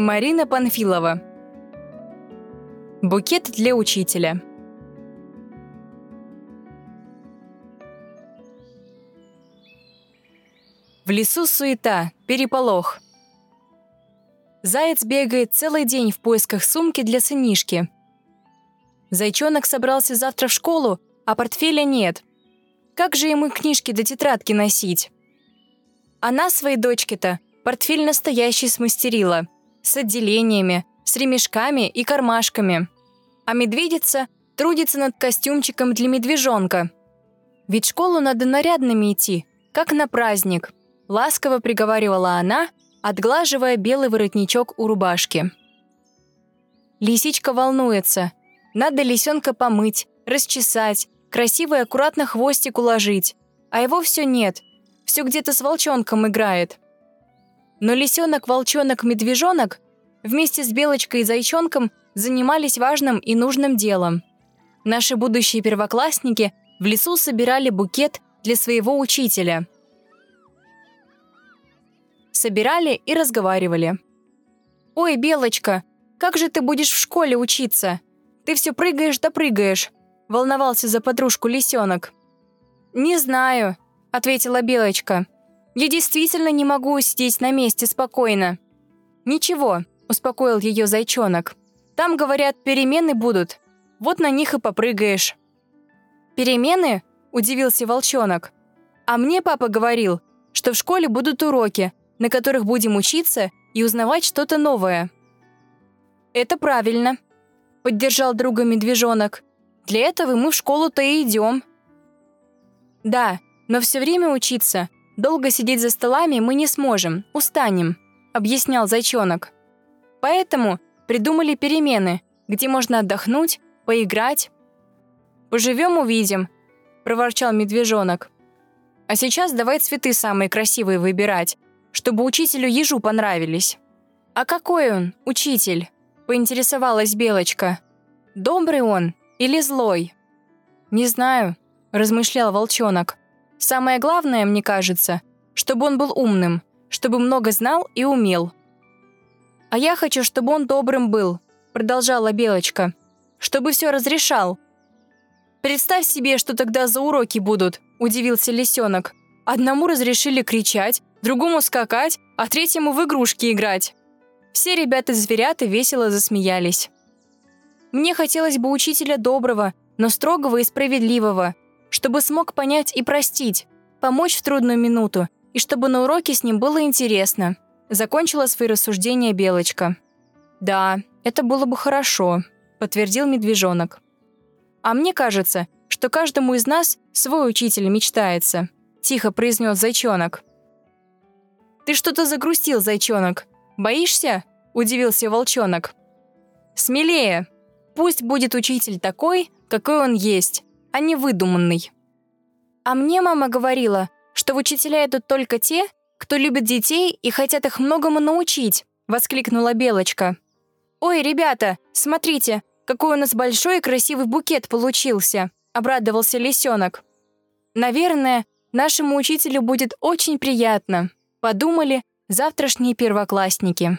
Марина Панфилова. Букет для учителя. В лесу суета, переполох. Заяц бегает целый день в поисках сумки для сынишки. Зайчонок собрался завтра в школу, а портфеля нет. Как же ему книжки до тетрадки носить? Она своей дочке-то портфель настоящий смастерила, с отделениями, с ремешками и кармашками. А медведица трудится над костюмчиком для медвежонка. Ведь в школу надо нарядными идти, как на праздник, ласково приговаривала она, отглаживая белый воротничок у рубашки. Лисичка волнуется. Надо лисенка помыть, расчесать, красиво и аккуратно хвостик уложить. А его все нет, все где-то с волчонком играет. Но лисенок, волчонок, медвежонок вместе с белочкой и зайчонком занимались важным и нужным делом. Наши будущие первоклассники в лесу собирали букет для своего учителя. Собирали и разговаривали. «Ой, Белочка, как же ты будешь в школе учиться? Ты все прыгаешь да прыгаешь», — волновался за подружку лисенок. «Не знаю», — ответила Белочка. «Я действительно не могу сидеть на месте спокойно». «Ничего», — успокоил ее зайчонок. «Там, говорят, перемены будут. Вот на них и попрыгаешь». «Перемены?» — удивился волчонок. «А мне папа говорил, что в школе будут уроки, на которых будем учиться и узнавать что-то новое». «Это правильно», — поддержал друга медвежонок. «Для этого мы в школу-то и идем». «Да, но все время учиться. Долго сидеть за столами мы не сможем, устанем», — объяснял зайчонок. «Поэтому придумали перемены, где можно отдохнуть, поиграть». «Поживем, увидим», — проворчал медвежонок. «А сейчас давай цветы самые красивые выбирать, чтобы учителю ежу понравились». «А какой он, учитель?» — поинтересовалась Белочка. «Добрый он или злой?» «Не знаю», — размышлял волчонок. Самое главное, мне кажется, чтобы он был умным, чтобы много знал и умел. «А я хочу, чтобы он добрым был», — продолжала Белочка. «Чтобы все разрешал». «Представь себе, что тогда за уроки будут», — удивился лисенок. «Одному разрешили кричать, другому скакать, а третьему в игрушки играть». Все ребята-зверята весело засмеялись. Мне хотелось бы учителя доброго, но строгого и справедливого — чтобы смог понять и простить, помочь в трудную минуту, и чтобы на уроке с ним было интересно. Закончила свои рассуждения Белочка. «Да, это было бы хорошо», — подтвердил медвежонок. «А мне кажется, что каждому из нас свой учитель мечтается», — тихо произнес зайчонок. «Ты что-то загрустил, зайчонок. Боишься?» — удивился волчонок. «Смелее. Пусть будет учитель такой, какой он есть а не выдуманный. А мне мама говорила, что в учителя идут только те, кто любит детей и хотят их многому научить», — воскликнула Белочка. «Ой, ребята, смотрите, какой у нас большой и красивый букет получился», — обрадовался лисенок. «Наверное, нашему учителю будет очень приятно», — подумали завтрашние первоклассники.